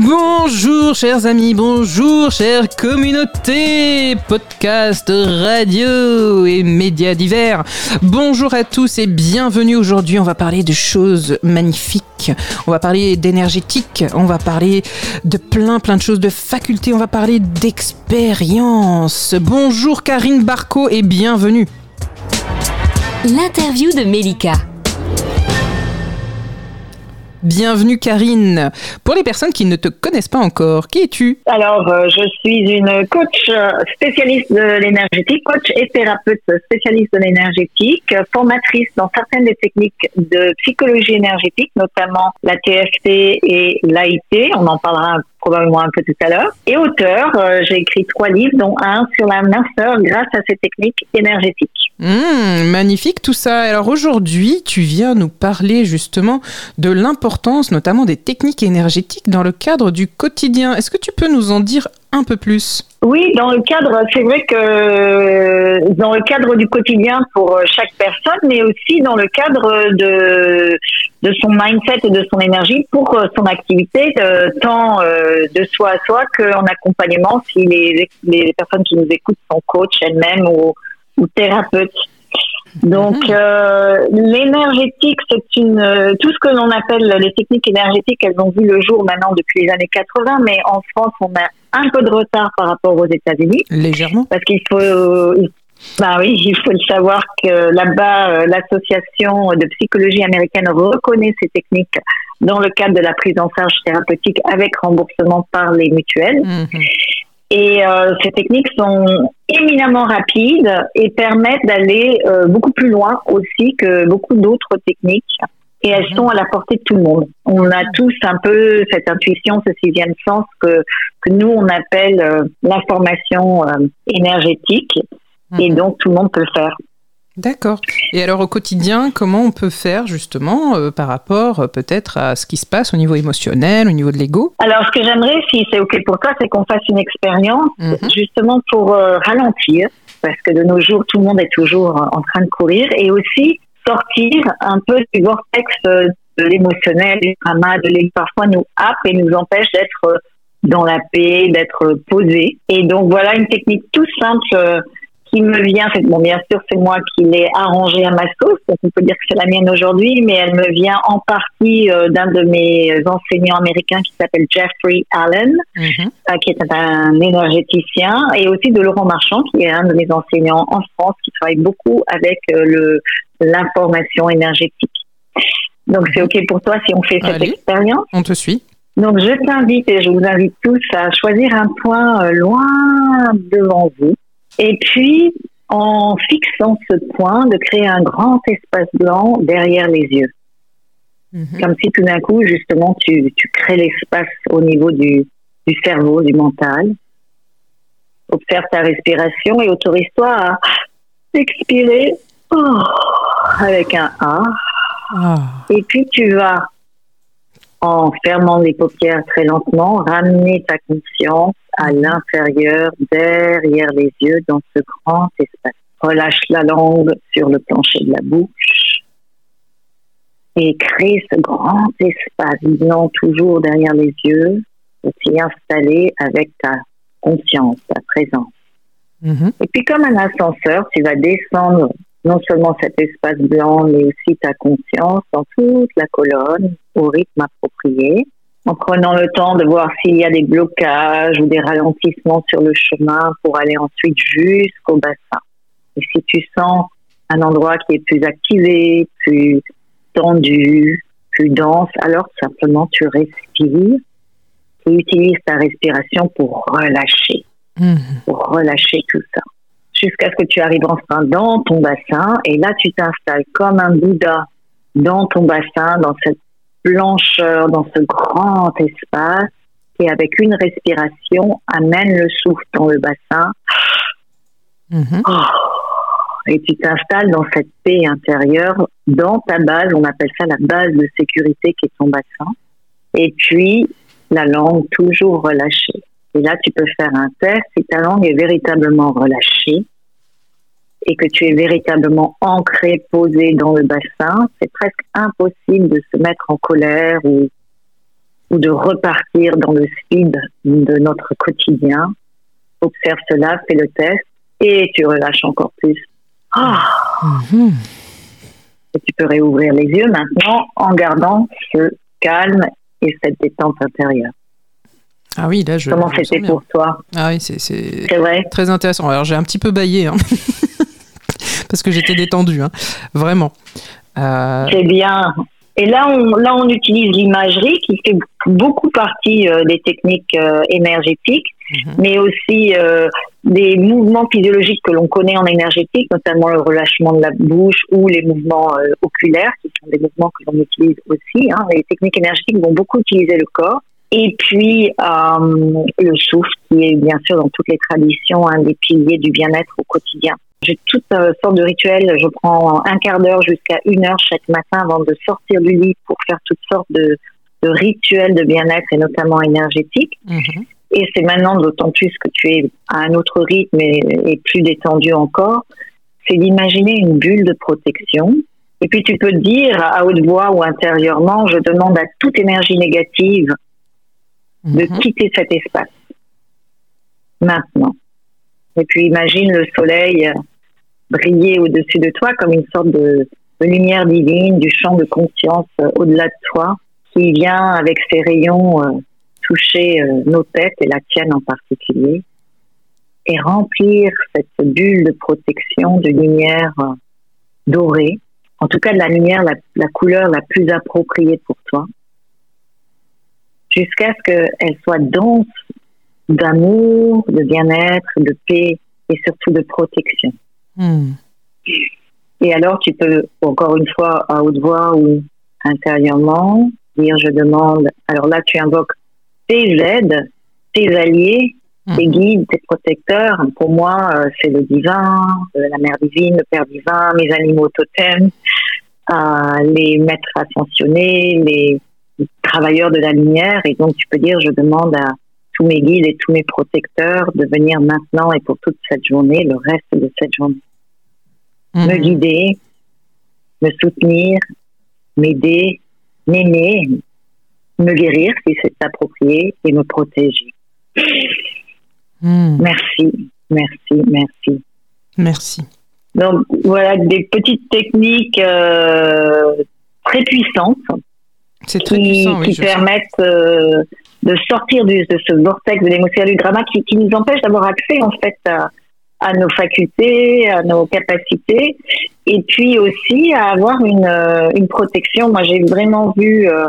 Bonjour chers amis, bonjour chère communauté, podcast, radio et médias divers. Bonjour à tous et bienvenue aujourd'hui. On va parler de choses magnifiques. On va parler d'énergétique. On va parler de plein plein de choses, de facultés. On va parler d'expérience. Bonjour Karine Barco et bienvenue. L'interview de Melika. Bienvenue Karine. Pour les personnes qui ne te connaissent pas encore, qui es-tu Alors, euh, je suis une coach euh, spécialiste de l'énergétique, coach et thérapeute spécialiste de l'énergétique, formatrice dans certaines des techniques de psychologie énergétique, notamment la TFT et l'AIT. On en parlera probablement un peu tout à l'heure. Et auteur, euh, j'ai écrit trois livres, dont un sur la minceur grâce à ces techniques énergétiques. Mmh, magnifique tout ça. Alors aujourd'hui, tu viens nous parler justement de l'importance notamment des techniques énergétiques dans le cadre du quotidien. Est-ce que tu peux nous en dire un peu plus? Oui, dans le cadre, c'est vrai que dans le cadre du quotidien pour chaque personne, mais aussi dans le cadre de son mindset et de son énergie pour son activité, tant euh, de soi à soi qu'en accompagnement si les, les personnes qui nous écoutent sont coach elles-mêmes ou ou thérapeute. Donc mhm. euh, l'énergétique, c'est une euh, tout ce que l'on appelle les techniques énergétiques, elles ont vu le jour maintenant depuis les années 80, mais en France on a un peu de retard par rapport aux États-Unis. Légèrement. Parce qu'il faut, bah oui, il faut le savoir que là-bas euh, l'association de psychologie américaine reconnaît ces techniques dans le cadre de la prise en charge thérapeutique avec remboursement par les mutuelles. Mhm. Et euh, ces techniques sont éminemment rapides et permettent d'aller euh, beaucoup plus loin aussi que beaucoup d'autres techniques. Et elles mhm. sont à la portée de tout le monde. On a tous un peu cette intuition, ce sixième sens que, que nous, on appelle euh, l'information euh, énergétique. Et mhm. donc, tout le monde peut le faire. D'accord. Et alors au quotidien, comment on peut faire justement euh, par rapport euh, peut-être à ce qui se passe au niveau émotionnel, au niveau de l'ego? Alors ce que j'aimerais, si c'est OK pour toi, c'est qu'on fasse une expérience mhm. justement pour euh, ralentir, parce que de nos jours, tout le monde est toujours en train de courir, et aussi sortir un peu du vortex de l'émotionnel, du drama, de l'ego parfois nous happe et nous empêche d'être dans la paix, d'être posé. Et donc voilà une technique tout simple qui me vient, bon, bien sûr, c'est moi qui l'ai arrangée à ma sauce, donc on peut dire que c'est la mienne aujourd'hui, mais elle me vient en partie euh, d'un de mes enseignants américains qui s'appelle Jeffrey Allen, mhm. euh, qui est un énergéticien, et aussi de Laurent Marchand, qui est un de mes enseignants en France, qui travaille beaucoup avec euh, le l'information énergétique. Donc c'est OK pour toi si on fait cette expérience? On te suit. Donc je t'invite et je vous invite tous à choisir un point loin devant vous et puis, en fixant ce point, de créer un grand espace blanc derrière les yeux. Mhm. Comme si tout d'un coup, justement, tu, tu crées l'espace au niveau du, du cerveau, du mental. Observe ta respiration et autorise-toi à expirer oh, avec un A. Ah. Et puis tu vas, en fermant les paupières très lentement, ramener ta conscience à l'intérieur, derrière les yeux, dans ce grand espace. Relâche la langue sur le plancher de la bouche et crée ce grand espace blanc toujours derrière les yeux pour s'y installer avec ta conscience, ta présence. Mm-hmm. Et puis comme un ascenseur, tu vas descendre non seulement cet espace blanc, mais aussi ta conscience dans toute la colonne au rythme approprié en prenant le temps de voir s'il y a des blocages ou des ralentissements sur le chemin pour aller ensuite jusqu'au bassin. Et si tu sens un endroit qui est plus activé, plus tendu, plus dense, alors simplement tu respires et utilises ta respiration pour relâcher, mmh. pour relâcher tout ça. Jusqu'à ce que tu arrives enfin dans ton bassin et là tu t'installes comme un Bouddha dans ton bassin, dans cette blancheur dans ce grand espace et avec une respiration, amène le souffle dans le bassin. Mhm. Oh. Et tu t'installes dans cette paix intérieure, dans ta base, on appelle ça la base de sécurité qui est ton bassin. Et puis, la langue toujours relâchée. Et là, tu peux faire un test si ta langue est véritablement relâchée et que tu es véritablement ancré, posé dans le bassin. C'est presque impossible de se mettre en colère ou, ou de repartir dans le speed de notre quotidien. Observe cela, fais le test et tu relâches encore plus. Ah. Mhm. Et tu peux réouvrir les yeux maintenant en gardant ce calme et cette détente intérieure. Ah oui, là, je. Comment c'était pour toi? Ah oui, c'est vrai? Très intéressant. Alors, j'ai un petit peu baillé, hein. parce que j'étais détendue, hein. vraiment. Euh, c'est bien. Et là, on, là, on utilise l'imagerie qui fait beaucoup partie euh, des techniques euh, énergétiques, mhm. mais aussi des mouvements physiologiques que l'on connaît en énergétique, notamment le relâchement de la bouche ou les mouvements oculaires, qui sont des mouvements que l'on utilise aussi. Hein. Les techniques énergétiques vont beaucoup utiliser le corps. Et puis euh, le souffle, qui est bien sûr dans toutes les traditions un des piliers du bien-être au quotidien. J'ai toutes euh, sortes de rituels. Je prends un quart d'heure jusqu'à une heure chaque matin avant de sortir du lit pour faire toutes sortes de, de rituels de bien-être et notamment énergétiques. Mhm. Et c'est maintenant d'autant plus que tu es à un autre rythme et, et plus détendu encore, c'est d'imaginer une bulle de protection. Et puis tu peux dire à haute voix ou intérieurement, je demande à toute énergie négative de mhm. quitter cet espace maintenant. Et puis imagine le soleil euh, briller au-dessus de toi comme une sorte de, lumière divine, du champ de conscience euh, au-delà de toi, qui vient avec ses rayons euh, toucher nos têtes et la tienne en particulier, et remplir cette bulle de protection de lumière dorée, en tout cas de la lumière, la couleur la plus appropriée pour toi jusqu'à ce qu'elle soit dense d'amour, de bien-être, de paix et surtout de protection. Hmm. Et alors, tu peux, encore une fois, à haute voix ou intérieurement, dire je demande. Alors là, tu invoques tes aides, tes alliés, tes hmm. guides, tes protecteurs. Pour moi, euh, c'est le divin, euh, la mère divine, le père divin, mes animaux totems, euh, les maîtres ascensionnés, les, travailleurs de la lumière. Et donc, tu peux dire, je demande à tous mes guides et tous mes protecteurs de venir maintenant et pour toute cette journée, le reste de cette journée. Me mhm. guider, me soutenir, m'aider, m'aimer, me guérir si c'est approprié et me protéger. Mhm. Merci, merci, merci. Merci. Donc voilà des petites techniques euh, très puissantes qui, qui permettent euh, de sortir de ce vortex de l'émotion du drama qui, qui nous empêche d'avoir accès en fait à, à, nos facultés, à nos capacités, et puis aussi à avoir une, euh, une protection. Moi, j'ai vraiment vu euh,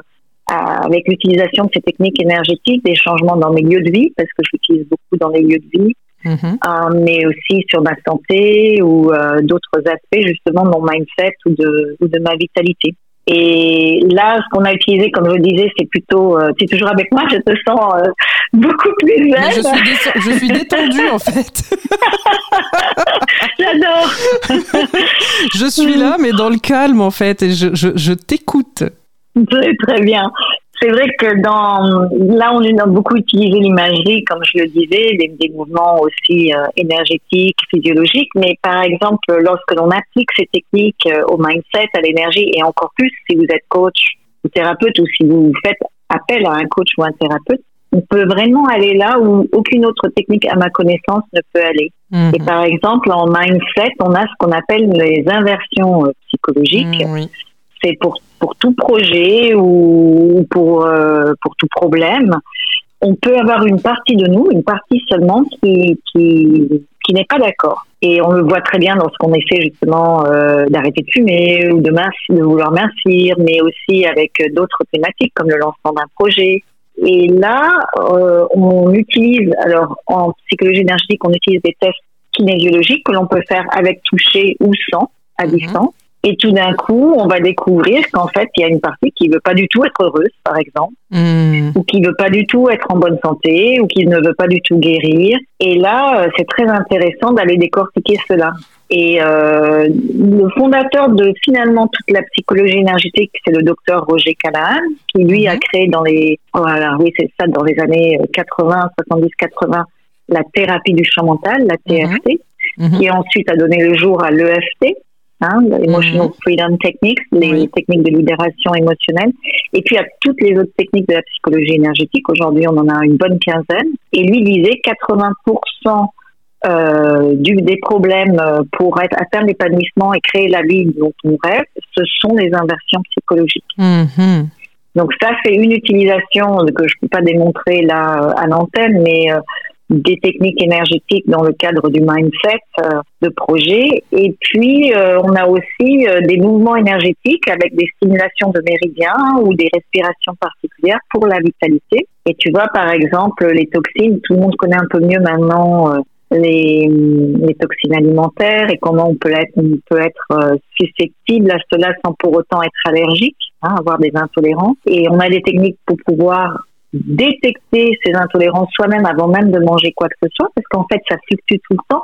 avec l'utilisation de ces techniques énergétiques des changements dans mes lieux de vie, parce que j'utilise beaucoup dans les lieux de vie. Mm-hmm. mais aussi sur ma santé ou d'autres aspects justement de mon mindset ou de, ou de ma vitalité. Et là, ce qu'on a utilisé, comme je le disais, c'est plutôt, euh, tu es toujours avec moi, je te sens euh, beaucoup plus zen. Je suis, je suis détendue en fait. J'adore. je suis là, mais dans le calme en fait, et je, je, je t'écoute. Très, très bien c'est vrai que dans là on a beaucoup utilisé l'imagerie comme je le disais des, des mouvements aussi euh, énergétiques physiologiques mais par exemple lorsque l'on applique ces techniques euh, au mindset à l'énergie et encore plus si vous êtes coach ou thérapeute ou si vous faites appel à un coach ou un thérapeute on peut vraiment aller là où aucune autre technique à ma connaissance ne peut aller. Mhm. et par exemple en mindset on a ce qu'on appelle les inversions euh, psychologiques. Mhm, oui c'est pour, pour tout projet ou pour, euh, pour tout problème. On peut avoir une partie de nous, une partie seulement, qui, qui, qui n'est pas d'accord. Et on le voit très bien lorsqu'on essaie justement euh, d'arrêter de fumer ou de, de vouloir mincir, mais aussi avec d'autres thématiques comme le lancement d'un projet. Et là, euh, on utilise, alors en psychologie énergétique, on utilise des tests kinésiologiques que l'on peut faire avec toucher ou sans à mhm. distance Et tout d'un coup, on va découvrir qu'en fait, il y a une partie qui veut pas du tout être heureuse, par exemple, Hmm. ou qui veut pas du tout être en bonne santé, ou qui ne veut pas du tout guérir. Et là, euh, c'est très intéressant d'aller décortiquer cela. Et euh, le fondateur de finalement toute la psychologie énergétique, c'est le docteur Roger Callahan, qui lui a créé dans les, voilà, oui c'est ça, dans les années 80, 70, 80, la thérapie du champ mental, la TFT, Mhm. qui ensuite a donné le jour à l'EFT, hein, Emotional Freedom Techniques, les Oui. techniques de libération émotionnelle, et puis à toutes les autres techniques de la psychologie énergétique. Aujourd'hui, on en a une bonne quinzaine. Et lui disait 80% euh, du, des problèmes euh, pour être, atteindre l'épanouissement et créer la vie dont on rêve, ce sont les inversions psychologiques. Mhm. Donc ça, c'est une utilisation que je peux pas démontrer là euh, à l'antenne, mais euh, des techniques énergétiques dans le cadre du mindset euh, de projet. Et puis, euh, on a aussi euh, des mouvements énergétiques avec des stimulations de méridiens ou des respirations particulières pour la vitalité. Et tu vois, par exemple, les toxines, tout le monde connaît un peu mieux maintenant euh, les, les toxines alimentaires et comment on peut être, on peut être euh, susceptible à cela sans pour autant être allergique, hein, avoir des intolérances. Et on a des techniques pour pouvoir détecter ces intolérances soi-même avant même de manger quoi que ce soit, parce qu'en fait, ça fluctue tout le temps.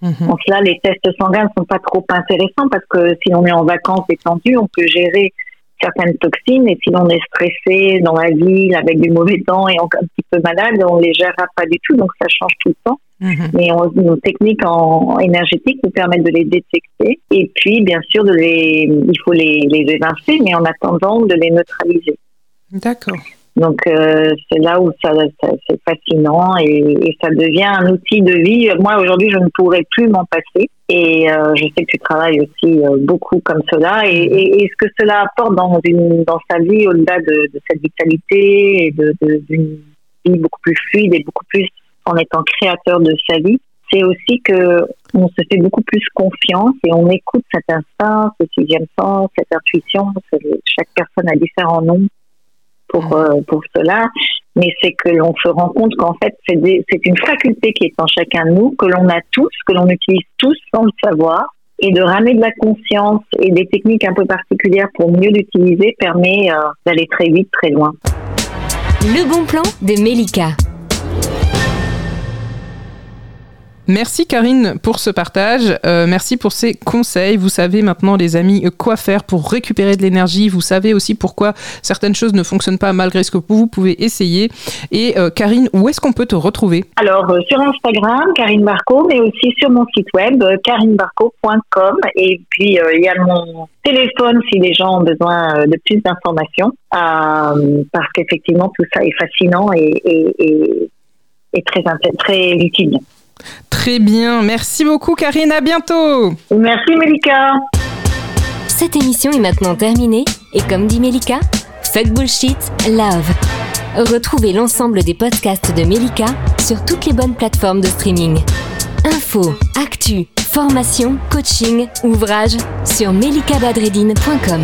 Mhm. Donc là, les tests sanguins sont pas trop intéressants parce que si on est en vacances détendu, on peut gérer certaines toxines et si on est stressé dans la ville avec du mauvais temps et un petit peu malade, on les gérera pas du tout, donc ça change tout le temps. Mhm. Mais on- nos techniques en, en énergétique nous permettent de les détecter et puis bien sûr de les, il faut les, les évincer, mais en attendant de les neutraliser. D'accord. Donc euh, c'est là où ça, ça- c'est fascinant et, et ça devient un outil de vie. Moi aujourd'hui je ne pourrais plus m'en passer et euh, je sais que tu travailles aussi euh, beaucoup comme cela et, et, et ce que cela apporte dans une dans sa vie au-delà de, de cette vitalité et de d'une vie beaucoup plus fluide et beaucoup plus en étant créateur de sa vie, c'est aussi que on se fait beaucoup plus confiance et on écoute cet instinct, ce sixième sens, cette intuition. Chaque personne a différents noms pour, euh, pour cela, mais c'est que l'on se rend compte qu'en fait, c'est une faculté qui est en chacun de nous, que l'on a tous, que l'on utilise tous sans le savoir. Et de ramener de la conscience et des techniques un peu particulières pour mieux l'utiliser permet euh, d'aller très vite, très loin. Le bon plan de Melika. Merci Karine pour ce partage, Euh, merci pour ces conseils. Vous savez maintenant les amis quoi faire pour récupérer de l'énergie. Vous savez aussi pourquoi certaines choses ne fonctionnent pas malgré ce que vous pouvez essayer. Et euh, Karine, où est-ce qu'on peut te retrouver? Alors, euh, sur Instagram, Karine Barco, mais aussi sur mon site web, karinebarco.com. Et puis, il y a mon téléphone si les gens ont besoin de plus d'informations, parce qu'effectivement, tout ça est fascinant et, et, très, très utile. Très bien, merci beaucoup Karine, à bientôt Merci, Melika. Cette émission est maintenant terminée et comme dit Melika, fuck bullshit, love. Retrouvez l'ensemble des podcasts de Melika sur toutes les bonnes plateformes de streaming. Info, actu, formation, coaching, ouvrages sur melikabadredine.com.